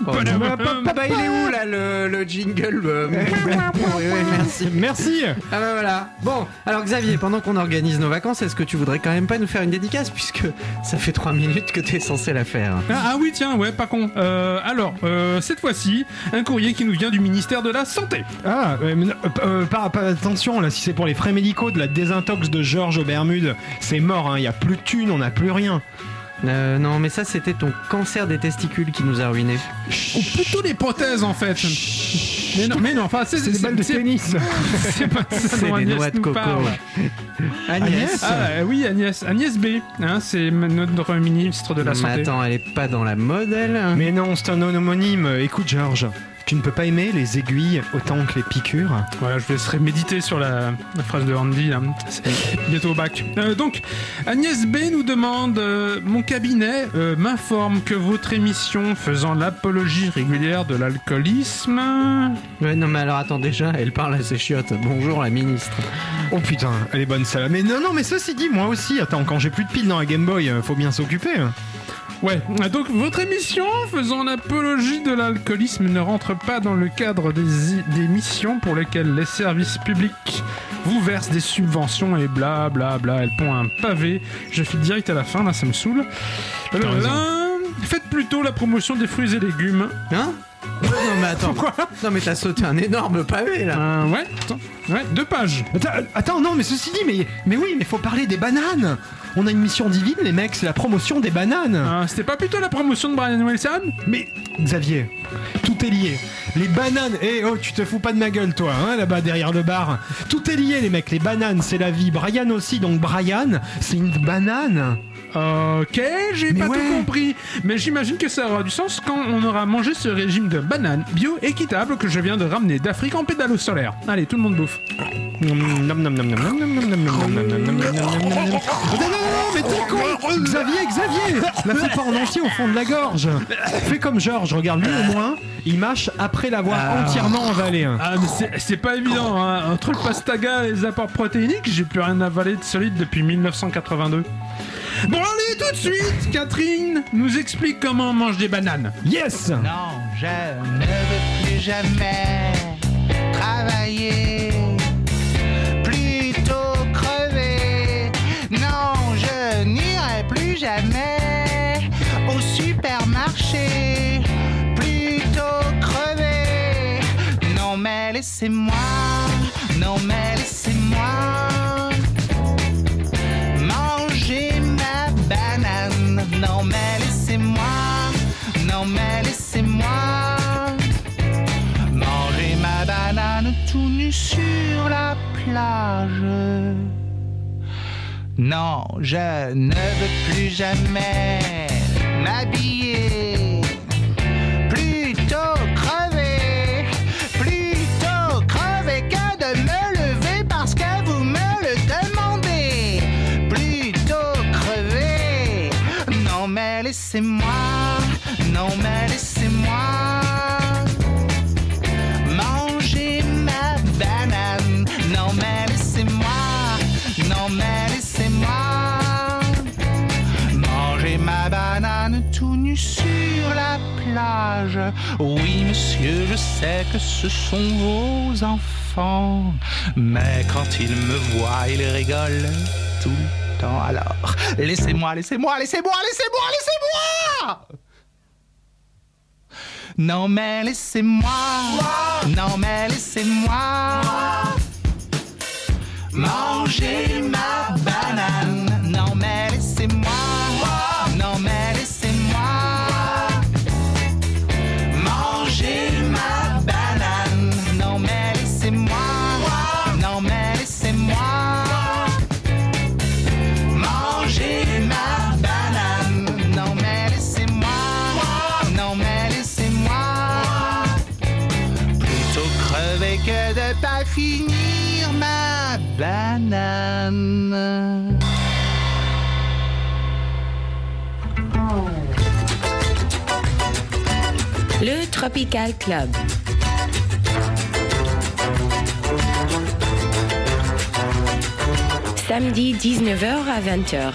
Bah, bah, bah, il est où là le, le jingle euh, oui, oui, merci. Merci. Ah bah voilà. Bon, alors Xavier, pendant qu'on organise nos vacances, est-ce que tu voudrais quand même pas nous faire une dédicace puisque ça fait 3 minutes que t'es censé la faire? Ah, ah oui, tiens, ouais, pas con. Euh, alors, euh, cette fois-ci, un courrier qui nous vient du ministère de la Santé. Ah, euh, euh, euh, pas, pas- attention, là, si c'est pour les frais médicaux de la désintox de Georges aux Bermudes, c'est mort, il hein, y a plus de thunes, on n'a plus rien. Euh, non, mais ça c'était ton cancer des testicules qui nous a ruinés. Ou plutôt les prothèses, en fait. Mais non, mais non, enfin, c'est des balles de c'est- tennis. C'est pas ça C'est dont des Agnès noix de nous coco. parle. Agnès Ah euh, oui, Agnès. Agnès B. Hein, c'est notre ministre de la Mais Santé. attends, elle est pas dans la mode elle Mais non, c'est un homonyme. Écoute, Georges, tu ne peux pas aimer les aiguilles autant que les piqûres. Voilà, je vous laisserai méditer sur la, la phrase de Andy, là. C'est bientôt au bac. Euh, donc, Agnès B nous demande euh, Mon cabinet euh, m'informe que votre émission faisant l'apologie régulière de l'alcoolisme. Ouais, non mais alors attends, déjà, elle parle à ses chiottes. Bonjour la ministre. Oh putain, elle est bonne celle-là. Mais non, non, mais ceci dit, moi aussi, attends, quand j'ai plus de piles dans la Game Boy, faut bien s'occuper. Ouais, donc votre émission faisant l'apologie de l'alcoolisme ne rentre pas dans le cadre des, des missions pour lesquelles les services publics vous versent des subventions et bla bla bla. Elle pond un pavé. Je file direct à la fin, là ça me saoule. Là, faites plutôt la promotion des fruits et légumes. Hein? Non mais attends. non mais t'as sauté un énorme pavé là. Euh, ouais, attends. ouais, deux pages. Attends, attends, non, mais ceci dit, mais, mais oui, mais faut parler des bananes. On a une mission divine, les mecs, c'est la promotion des bananes. Ah, C'était pas plutôt la promotion de Brian Wilson Mais Xavier, tout est lié. Les bananes, eh oh, tu te fous pas de ma gueule, toi, hein, là-bas derrière le bar. Tout est lié, les mecs. Les bananes, c'est la vie. Brian aussi, donc Brian, c'est une banane. Ok, j'ai pas tout compris. Mais j'imagine que ça aura du sens quand on aura mangé ce régime de bananes bio équitable que je viens de ramener d'Afrique en pédalo solaire. Allez, tout le monde bouffe. Mais t'es con Xavier, Xavier La fais pas en entier au fond de la gorge Fais comme Georges, regarde lui au moins, il mâche après l'avoir entièrement avalé. Ah mais c'est pas évident, hein. entre le pastaga et les apports protéiniques, j'ai plus rien avalé de solide depuis 1982. Bon, allez, tout de suite, Catherine nous explique comment on mange des bananes. Yes Non, je ne veux plus jamais travailler, plutôt crever. Non, je n'irai plus jamais au supermarché, plutôt crever. Non, mais laissez-moi, non, mais laissez-moi Non, mais laissez-moi, non, mais laissez-moi manger ma banane tout nu sur la plage. Non, je ne veux plus jamais m'habiller. laissez-moi, non mais laissez-moi. Manger ma banane. Non mais laissez-moi, non mais laissez-moi. Manger ma banane tout nu sur la plage. Oui monsieur, je sais que ce sont vos enfants, mais quand ils me voient, ils rigolent tout alors, laissez-moi, laissez-moi, laissez-moi, laissez-moi, laissez-moi Non, mais laissez-moi. Non, mais laissez-moi. Manger ma banane. Le Tropical Club. Samedi 19h à 20h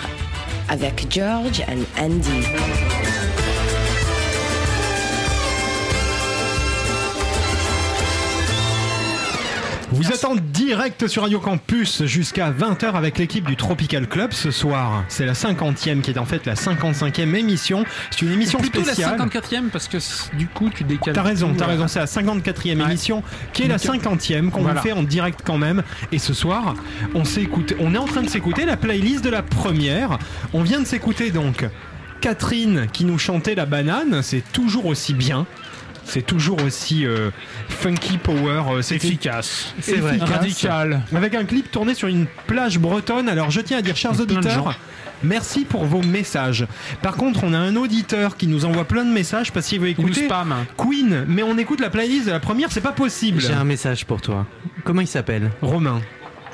avec George and Andy. Vous êtes en direct sur Radio Campus jusqu'à 20h avec l'équipe du Tropical Club ce soir. C'est la 50e qui est en fait la 55e émission. C'est une émission Plutôt spéciale. la 54e parce que du coup tu décales. T'as raison, t'as euh, raison, c'est la 54e émission qui est la Donc, 50e qu'on voilà. vous fait en direct quand même. Et ce soir, on s'est écouté, on est en train de s'écouter la playlist de la première. On vient de s'écouter donc Catherine qui nous chantait la banane, c'est toujours aussi bien. C'est toujours aussi euh, funky power, euh, c'est Efficace. c'est vrai. Radical. Avec un clip tourné sur une plage bretonne. Alors je tiens à dire, chers Plein de auditeurs, gens. merci pour vos messages. Par contre, on a un auditeur qui nous envoie plein de messages parce qu'il veut écouter spam. Queen, mais on écoute la playlist de la première, c'est pas possible. J'ai un message pour toi. Comment il s'appelle? Romain.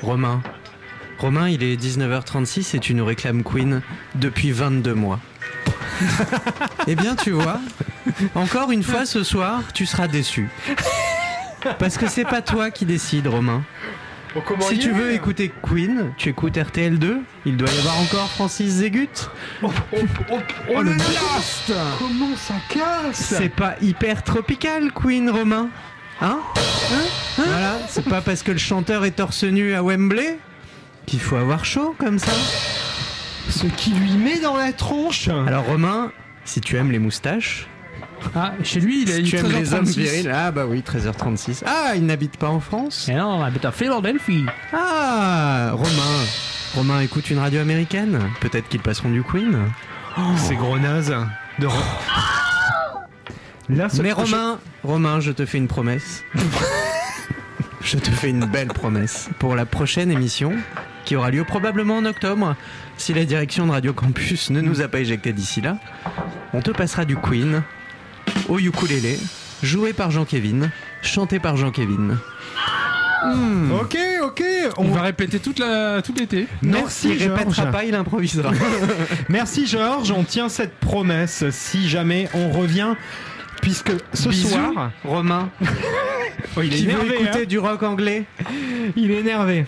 Romain. Romain, il est 19h36 et tu nous réclames Queen depuis 22 mois. eh bien, tu vois, encore une fois ce soir, tu seras déçu. Parce que c'est pas toi qui décide, Romain. Si tu veux écouter Queen, tu écoutes RTL2. Il doit y avoir encore Francis Zégut. Oh, le blast Comment ça casse C'est pas hyper tropical, Queen, Romain. Hein Hein Voilà, c'est pas parce que le chanteur est torse nu à Wembley qu'il faut avoir chaud comme ça. Ce qui lui met dans la tronche. Alors, Romain, si tu aimes les moustaches. Ah, chez lui, il est si tu aimes les hommes 13h36. virils. Ah, bah oui, 13h36. Ah, il n'habite pas en France? Et non, on habite à Philadelphie. Ah, Romain. Romain écoute une radio américaine? Peut-être qu'ils passeront du Queen? C'est gros naze. De re- Là, ce- Mais Romain, Romain, je te fais une promesse. je te fais une belle promesse pour la prochaine émission qui aura lieu probablement en octobre. Si la direction de Radio Campus ne nous a pas éjecté d'ici là, on te passera du Queen au ukulélé, joué par Jean-Kévin, chanté par Jean-Kévin. Hmm. Ok, ok. On va répéter toute la tout l'été. Merci, il répétera Georges. pas, il improvisera. Merci Georges, on tient cette promesse si jamais on revient. Puisque ce Bisous, soir, Romain, Oh, il est qui veut énervé, écouter hein. du rock anglais. Il est énervé.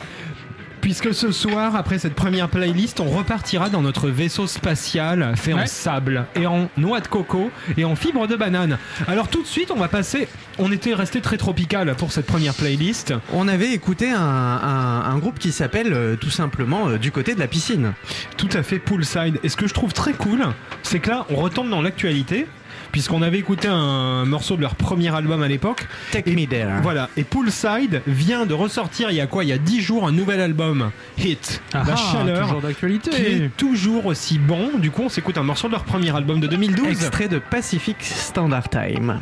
Puisque ce soir, après cette première playlist, on repartira dans notre vaisseau spatial fait en sable et en noix de coco et en fibre de banane. Alors tout de suite, on va passer. On était resté très tropical pour cette première playlist. On avait écouté un, un- un groupe qui s'appelle euh, tout simplement euh, Du côté de la piscine. Tout à fait poolside. Et ce que je trouve très cool, c'est que là, on retombe dans l'actualité. Puisqu'on avait écouté un morceau de leur premier album à l'époque. Take Me There. Voilà. Et Poolside vient de ressortir il y a quoi? Il y a 10 jours un nouvel album. Hit. Ah, la ah, chaleur. toujours d'actualité. Qui est toujours aussi bon. Du coup, on s'écoute un morceau de leur premier album de 2012. Extrait de Pacific Standard Time.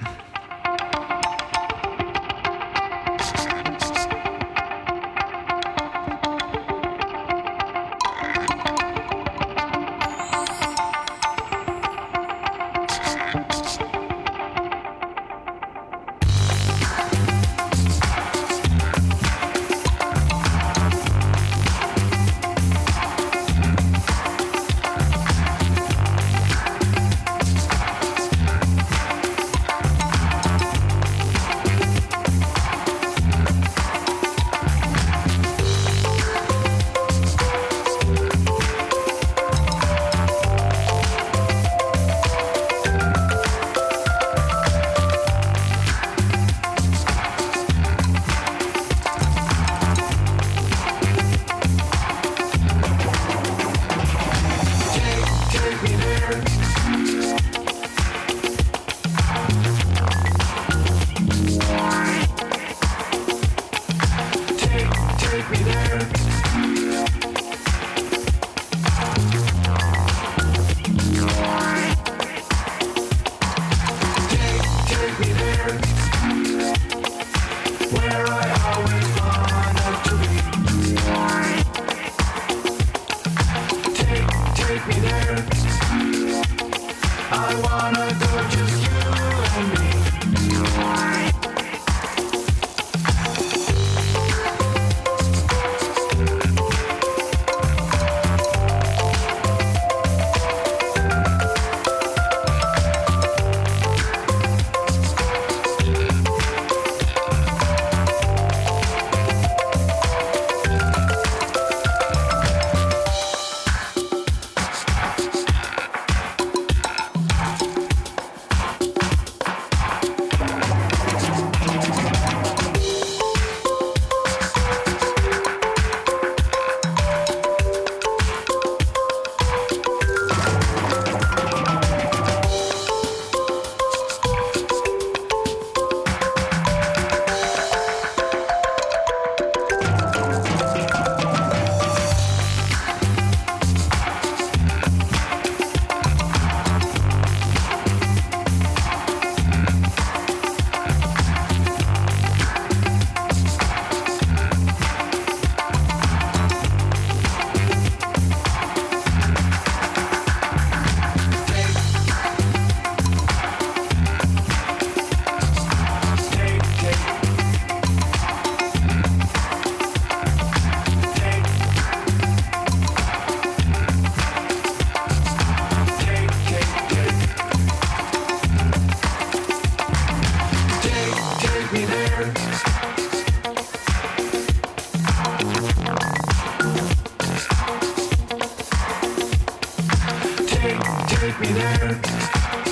Take, me there.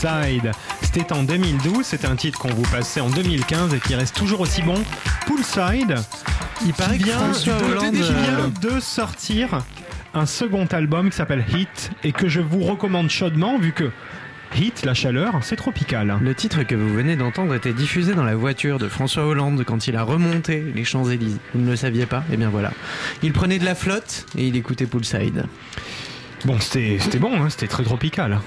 Poolside. C'était en 2012, c'était un titre qu'on vous passait en 2015 et qui reste toujours aussi bon. Poolside, Il paraît Hollande, vient de sortir un second album qui s'appelle Hit et que je vous recommande chaudement vu que Hit, la chaleur, c'est tropical. Le titre que vous venez d'entendre était diffusé dans la voiture de François Hollande quand il a remonté les Champs-Élysées. Vous ne le saviez pas? Eh bien voilà. Il prenait de la flotte et il écoutait Poolside. Bon, c'était c'était bon, hein, c'était très tropical.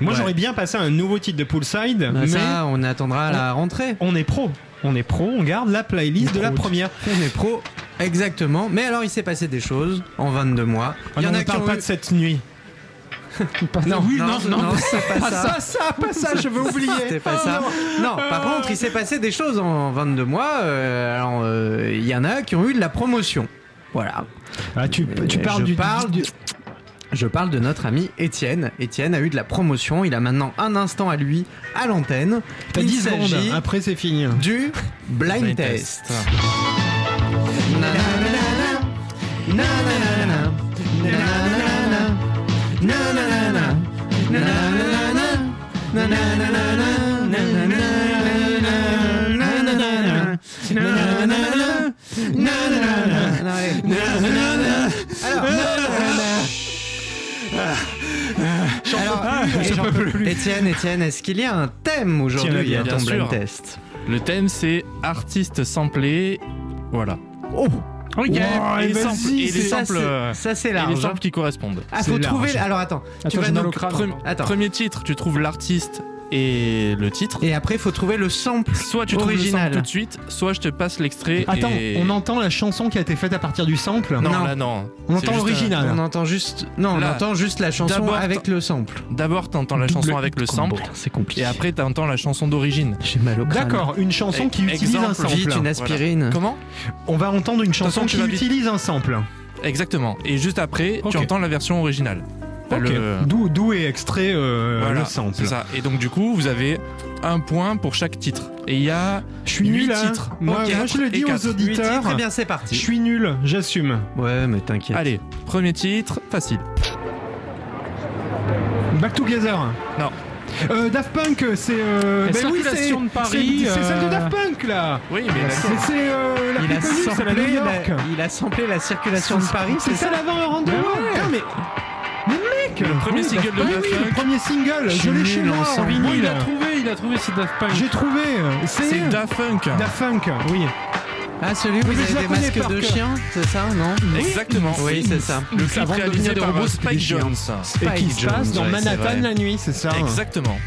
Moi, Ouais. j'aurais bien passé un nouveau titre de Poolside, Bah, mais ça, on attendra à la rentrée. on est pro. On est pro, on garde la playlist de la première. On est pro, exactement. Mais alors, il s'est passé des choses en 22 mois. Ah non, on ne qui parle ont pas eu- de cette nuit. Non, oui, non, non, non, non, pas pas ça. ça, ça, pas ça, je veux oublier. C'était pas Oh, ça. non. Non, par contre, il s'est passé des choses en 22 mois. euh, alors, euh, il y en a qui ont eu de la promotion. Voilà. Ah, tu, tu Euh, parles je du. parle du- Je parle de notre ami Étienne. Étienne a eu de la promotion. Il a maintenant un instant à lui à l'antenne. T'as Il 10 secondes, s'agit après c'est fini. du blind, Blind test. test. plus. Étienne, Étienne, est-ce qu'il y a un thème aujourd'hui à bien ton blind sûr. test Le thème c'est artiste samplé. Voilà. Oh Ok. et les vas-y, samples, et les ça, samples, c'est- euh, ça, c'est et large, les samples qui correspondent. Ah, faut trouver. Alors attends, tu Attends, vas au crâne. Prem- Attends. Premier titre, tu trouves l'artiste et le titre. Et après, faut trouver le sample. Soit tu trouves le Original. sample tout de suite, soit je te passe l'extrait. Attends, et... on entend la chanson qui a été faite à partir du sample Non, Non. là non. On entend un- l'original. On entend juste. Non, on entend juste la chanson avec le sample. D'abord, t'entends la chanson avec le sample, C'est compliqué. et après, t'entends la chanson d'origine. j'ai mal au crâne. D'accord, une chanson qui utilise un sample. Vite une aspirine. Comment? On va entendre une chanson qui utilise un sample. Exactement. Et juste après, tu entends la version originale. Le- D'où d'où est extrait euh, Voilà, le sample. c'est ça. Et donc, du coup, vous avez un point pour chaque titre. Et il y a Je suis huit nul. hein. titres. Moi, moi, je le dis aux auditeurs. Très bien, c'est Je parti. suis nul, j'assume. Ouais, mais t'inquiète. Allez, premier titre, facile. Back Together. Non. Euh, Daft Punk, c'est. Euh, La ben oui, circulation c'est- de Paris, C'est c'est celle de euh, Daft Punk là. Oui, mais la- C'est c'est, euh, la Il plus a, connue, c'est la samplé New York. la, il a samplé la circulation de Paris, C'est c'est ça celle avant le rendez-vous. Ouais. Putain, mais. Le premier oui, single Daft de Punk, Daft oui, le premier single, Je l'ai chez moi. Bon, il a trouvé, il a trouvé, c'est Daft Punk. J'ai trouvé. c'est Daft Punk. Daft Punk, oui. Ah, celui où Oui, vous avez des masques de chien, c'est ça, non Exactement. Oui, c'est ça. Le clip réalisé par robots, Spike. Jones. Et qui se passe dans Manhattan la nuit, c'est ça Exactement.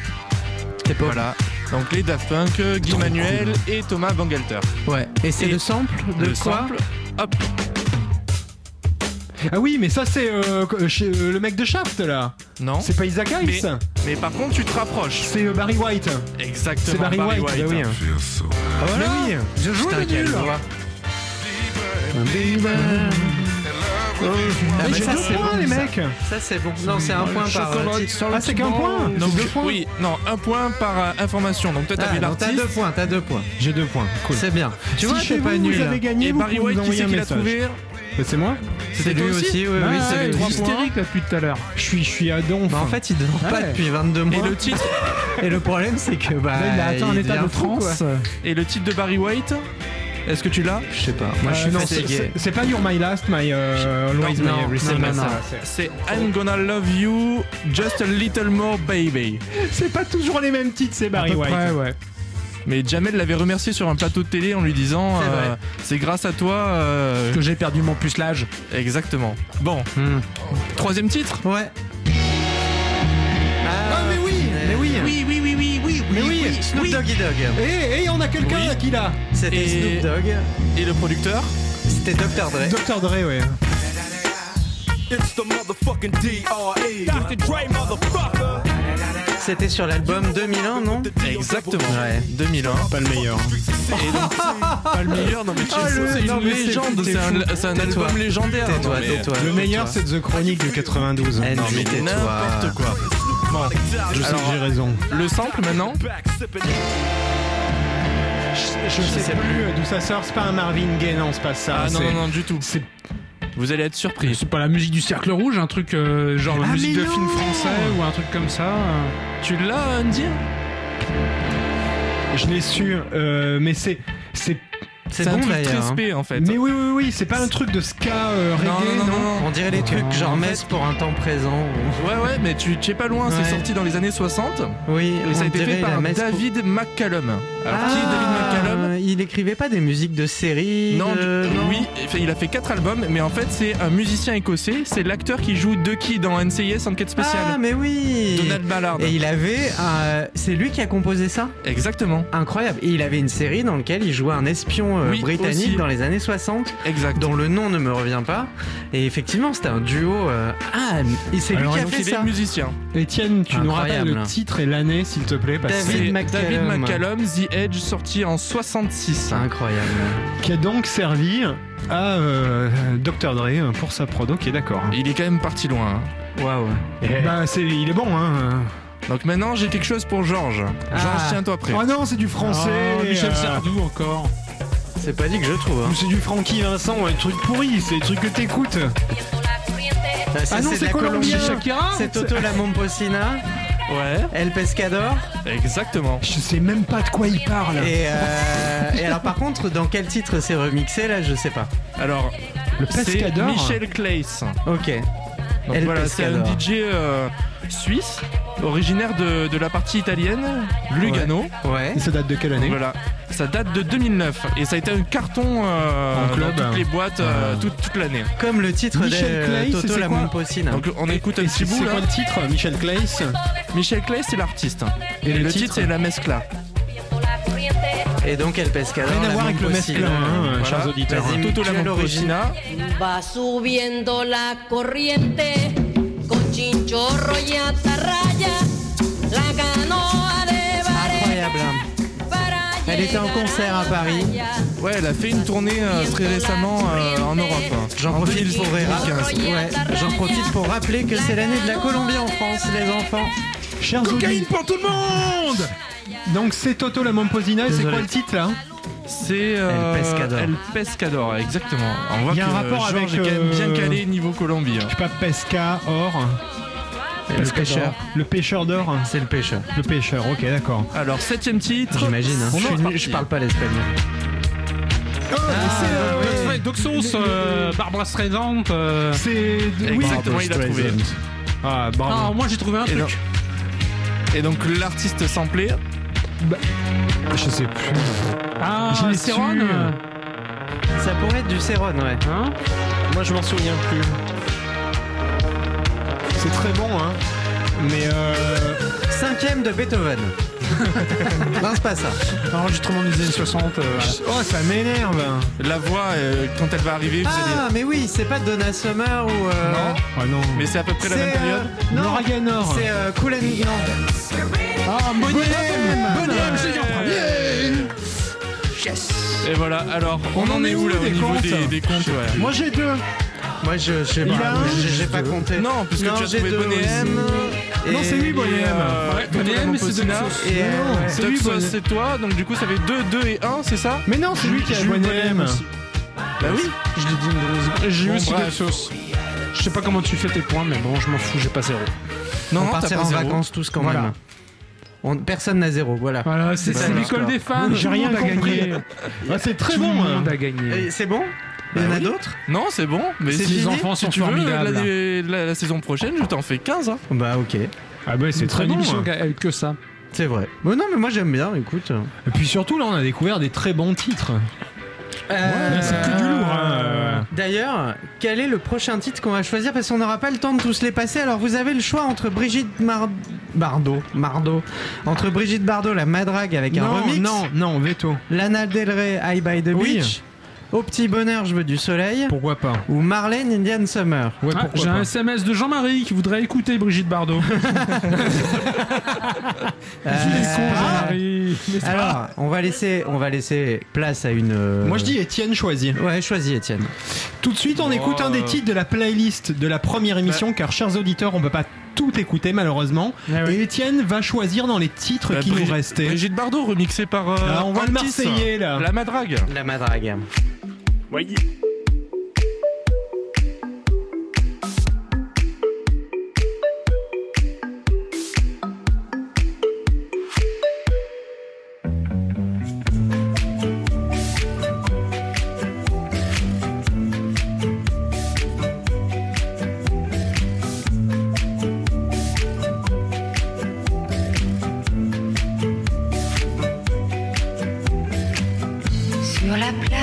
C'est pas Voilà. Donc les Daft Punk, Guy Manuel et Thomas Bangalter. Ouais. Et c'est le sample de le quoi sample, hop, Ah oui, mais ça c'est euh, chez, euh, le mec de Shaft là. non. C'est pas Isaac Mais, Hayes. mais par contre, tu te rapproches. C'est euh, Barry White. Exactement. C'est Barry, White, bah oui. Ah, voilà. Mais oui, je joue le nul. Ah, mais j'ai ça, deux c'est points bon, les mecs. Ça, c'est bon. Non, c'est un point par euh. Ah c'est qu'un point. Donc, C'est deux points. oui, non, un point par euh, information. Donc toi, Ah, t'avais non, t'as l'artiste. deux points, t'as deux points. J'ai deux points. Cool. C'est bien. Tu Si vois, t'es pas vous, nul. Vous avez gagné. Et vous Barry White, qui c'est un qui l'a message. trouvé? Bah, C'est moi. C'est C'était lui aussi, aussi oui, Ah, oui, ouais, c'est lui. trois aussi. points. hystérique là depuis tout à l'heure. Je suis, je suis à donf. Bah, en fait, il dort pas Ouais. depuis 22 mois. Et le titre, Et le problème, c'est que bah, Là, il a atteint un état devient de fou, quoi. transe. et le titre de Barry White, Est-ce que tu l'as Je sais pas. Euh, Moi, je suis non, fatigué. c'est- C'est pas You're My Last, My euh, Always Non, My non, Everything. c'est pas non, ça. c'est- C'est I'm gonna love you just a little more baby. C'est pas toujours les mêmes titres, c'est Barry À peu White. près, ouais. Mais Jamel l'avait remercié sur un plateau de télé en lui disant C'est euh, C'est grâce à toi euh, Que j'ai perdu mon pucelage. Exactement. Bon, Hmm. troisième titre Ouais. Ah, mais oui, mais oui. Oui, oui, oui, oui, oui. Mais oui, Snoop Doggy Dogg. Et, et on a quelqu'un Oui. qui l'a. C'était Et- Snoop Dogg. Et le producteur C'était Dr. Dre. Dr. Dre, ouais. It's the motherfucking D.R.E. Dr. Dre, motherfucker. C'était sur l'album 2001, non Exactement. Ouais. 2001. Pas le meilleur. Et donc, pas le meilleur, non mais tu Ah, c'est une légende, c'est fou. un, c'est un Tais-toi. album légendaire. Tais-toi, non, mais- tais-toi. Le meilleur, c'est The Chronic de 92. Eh, Non mais n'importe quoi. Bon, Je sais alors, que j'ai raison. le sample maintenant Je, je sais plus d'où ça sort. C'est pas un Marvin Gaye, non, c'est pas ça. Ah non, non, non, du tout. C'est Vous allez être surpris. C'est pas la musique du cercle rouge, un truc euh, genre Ah, musique de film français ou un truc comme ça. euh. Tu l'as, Andy Je l'ai su, euh, mais c'est. C'est. C'est un bon truc très hein. spé en fait. Mais oui, oui, oui, c'est pas un truc de ska euh, reggae, non, non, non, non. On dirait les trucs genre messe pour un temps présent. ou- Ouais, ouais, mais tu tu es pas loin, Ouais. c'est sorti dans les années 60 Oui, et ça a été fait la par pour- David McCallum. Alors qui est David Ah, McCallum Il écrivait pas des musiques de séries non, de- du- oui, il a fait 4 albums, mais en fait c'est un musicien écossais, c'est l'acteur qui joue Ducky dans NCIS Enquête Ah, spéciale. mais oui Donald Ballard. Et il avait. un- C'est lui qui a composé ça? Exactement, Incroyable. Et il avait une série dans laquelle il jouait un espion euh, Oui, britannique aussi. dans les années 60, exact. dont le nom ne me revient pas. Et effectivement, c'était un duo. euh, Ah, et c'est lui qui a fait il ça. est musicien. Étienne, tu nous rappelles le titre et l'année, s'il te plaît, parce que David McCallum. David McCallum, The Edge, sorti en 66. Incroyable. qui a donc servi à euh, Dr. Dre pour sa prodo, qui est d'accord. Il est quand même parti loin. hein. Waouh. Bah, c'est, il est bon, hein. Donc maintenant j'ai quelque chose pour Georges. Georges, Ah. tiens-toi prêt. Oh non, c'est du français. Oh, Michel euh, Sardou encore. C'est pas dit que je trouve. hein. ou c'est du Francky Vincent, des trucs pourris, c'est des trucs que t'écoutes. Ah, ça, Ah non, c'est la colombien. Colombie. Shakira C'est Toto la Momposina, Ouais, El Pescador. exactement. Je sais même pas de quoi il parle. Et, euh, et alors, par contre, dans quel titre c'est remixé là Je sais pas. Alors, Le c'est Pescador. Michel Claes. Ok. Donc El voilà, c'est un. DJ euh, suisse, originaire de, de la partie italienne, Lugano. Ouais. Et ça date de quelle année Voilà, ça date de 2009 et ça a été un carton euh, En club. dans toutes les boîtes euh, toute, toute l'année. Comme le titre Michel de Clay, Toto la quoi Momposina. Donc on écoute un Et petit bout c'est quoi le titre Michel Claes Michel Claes c'est l'artiste. Et Et le le titre c'est La Mescla. Et donc El Pescador. Rien à voir avec le mesclin, hein, Voilà. chers auditeurs. Vas-y, Toto la tu as l'origine. Momposina. Va subiendo la corriente con chinchorro y atarraya, la canoa de Incroyable. Elle était en concert à Paris. Ouais, elle a fait une tournée euh, très récemment euh, en Europe. J'en En profite pour 2015. ouais, j'en profite pour rappeler que c'est l'année de la Colombie en France, les enfants. Chers Cocaïne pour tout le monde Donc c'est Toto la Momposina et c'est quoi le titre là C'est euh, El Pescador. El Pescador, exactement. On voit Il y a que un rapport Georges avec, est quand même bien euh, calé niveau Colombie. hein. Je sais pas, Pesca, Or. Le pêcheur. Le pêcheur d'or C'est le pêcheur. Le pêcheur, ok, d'accord. Alors, septième titre. J'imagine. hein. Je, suis parle pas l'espagnol. Oh, Euh, ouais, Doxos, euh, Barbara Streisand. euh. C'est. Oui, Exactement, il a trouvé. Ah, Ah, bravo. moi j'ai trouvé un Et truc. Et donc l'artiste samplé, Je sais plus. Ah, Je l'ai Céron, Ça pourrait être du Céron, ouais. hein Moi, je m'en souviens plus. C'est très bon, hein. Mais euh. Cinquième de Beethoven. Non, c'est pas ça. Enregistrement des années 60. euh. Oh, ça m'énerve. la voix, euh, quand elle va arriver, vous Ah, allez. mais oui, c'est pas Donna Summer ou. euh, Non, Ah non. mais c'est à peu près la même période. euh, non, Laura Gaynor. C'est euh, Cool and... Non. Ah, Bonnie M. Bonnie M, j'ai dit en premier. Et voilà, alors, on, On en est où là au des niveau comptes des, des comptes ouais. Moi, j'ai deux. Moi, je je sais Il pas. a un, j'ai- J'ai pas compté. Non, parce que Non, tu as j'ai trouvé deux Bonnet aussi. M. Non, c'est lui, Bonnet M. Euh, Ouais, Bonnet M, c'est. Et, euh, c'est lui, c'est toi, donc du coup ça fait 2, 2 et 1, c'est ça Mais non, c'est lui qui a J'ai eu Bonnet Bonnet M. M aussi. Bah oui. Je l'ai dit une J'ai eu aussi. Doxos. Je sais pas comment tu fais tes points, mais bon, je m'en fous, j'ai pas zéro. Non, On non, partira en vacances tous quand Voilà. même. On- personne n'a zéro, voilà. Voilà, c'est c'est l'école des fans. J'ai rien compris. gagné. Ah, c'est très Tout bon. le hein. monde a gagné. Et C'est bon? Il y en a d'autres Non, c'est bon. Mais si, Les enfants si sont tu veux, formidables. la, la saison prochaine, je t'en fais 15. Hein. Bah ok, Ah bah c'est très bon. émission hein. avec que ça. c'est vrai. Bon, non mais moi j'aime bien, écoute. Et puis surtout là on a découvert des très bons titres. Euh, Là, c'est que du lourd. hein. D'ailleurs, quel est le prochain titre qu'on va choisir? Parce qu'on n'aura pas le temps de tous les passer. Alors vous avez le choix entre Brigitte Mar- Bardot, Bardot, entre Brigitte Bardot, la madrague avec un non, remix, non, non, veto. Lana Del Rey, High by the Oui. Au petit bonheur, je veux du soleil, Pourquoi pas ou Marlène Indian Summer. Ouais, Ah, J'ai un SMS de Jean-Marie qui voudrait écouter Brigitte Bardot. Euh, pas alors, on va laisser, on va laisser place à une. euh, Moi je dis Étienne choisit. Ouais, choisis Étienne. Tout de suite on Oh. écoute un des titres de la playlist de la première émission car chers auditeurs on peut pas tout écouter malheureusement. Ah oui. Et Étienne va choisir dans les titres Bah, qui nous Brigitte- restaient. Brigitte Bardot, remixée par. euh, Ah, on va le Marseillais, là. La madrague. La madrague. Sur la plage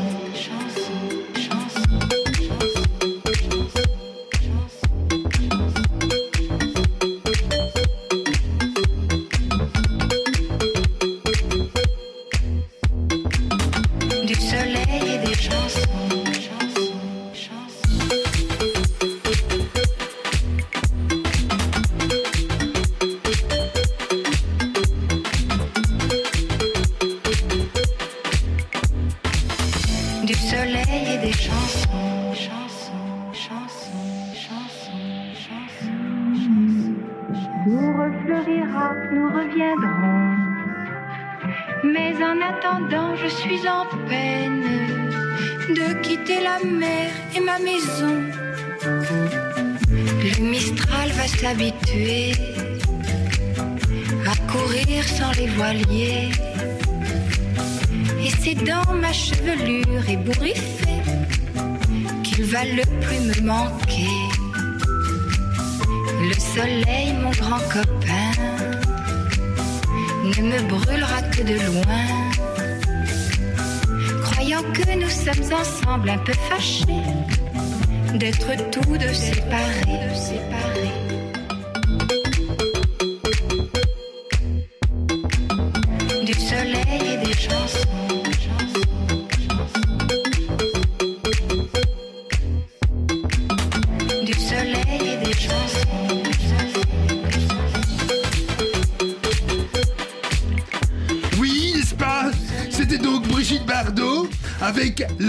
que nous sommes ensemble un peu fâchés d'être tous deux séparés, séparés. Du soleil et des chansons.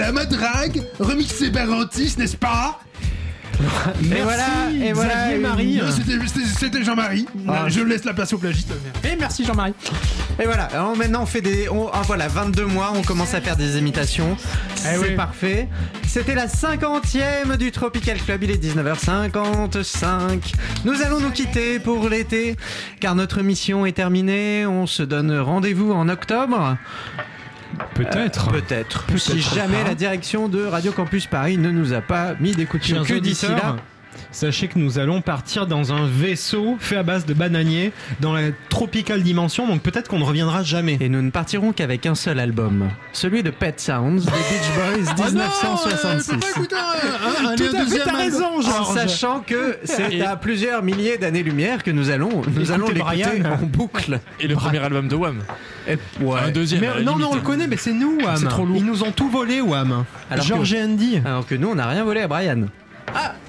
La Madrague, remixée par Antis, n'est-ce pas? Et voilà, et voilà. Marie. C'était- Jean-Marie. Ah. Je laisse la place au plagiste. Et merci Jean-Marie. Et voilà, alors maintenant on fait des. On, ah voilà, 22 mois, on commence à faire des imitations. C'est oui. parfait. C'était la 50e du Tropical Club, il est 19h55. Nous allons nous quitter pour l'été, car notre mission est terminée. On se donne rendez-vous en octobre. Peut-être. Peut-être. Si jamais la direction de Radio Campus Paris ne nous a pas mis des coups de pied cul d'ici là. Sachez que nous allons partir dans un vaisseau fait à base de bananiers dans la tropicale dimension, donc peut-être qu'on ne reviendra jamais. Et nous ne partirons qu'avec un seul album, celui de Pet Sounds des Beach Boys 1966. écouter un, un, un, Tout à fait, deuxième t'as album. raison, En Georges. sachant que c'est à plusieurs milliers d'années-lumière que nous allons, nous allons l'écouter en boucle. Et le premier album de Wham. Et- ouais. Un deuxième. Mais non, limite. non, on le connaît, mais c'est nous, Wham. C'est trop lourd. Ils nous ont tout volé, Wham. Alors Georges que- et Andy. Alors que nous, on n'a rien volé à Brian.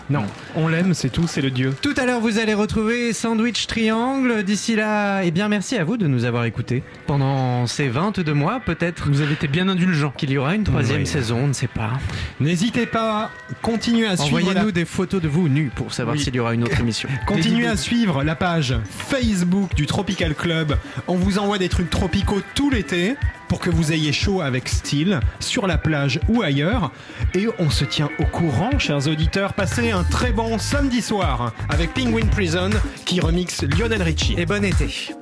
Non, on l'aime, c'est tout, c'est le dieu. Tout à l'heure, vous allez retrouver Sandwich Triangle. D'ici là, eh bien, merci à vous de nous avoir écoutés pendant ces 22 mois. Peut-être Vous avez été bien indulgent. qu'il y aura une troisième Oui. saison, on ne sait pas. N'hésitez pas, continuez à suivre. Envoyez-nous la- des photos de vous nus pour savoir Oui. s'il y aura une autre émission. Continuez à suivre la page Facebook du Tropical Club. On vous envoie des trucs tropicaux tout l'été pour que vous ayez chaud avec style sur la plage ou ailleurs. Et on se tient au courant, chers auditeurs. Passez un très bon samedi soir avec Penguin Prison qui remixe Lionel Richie. Et bon été.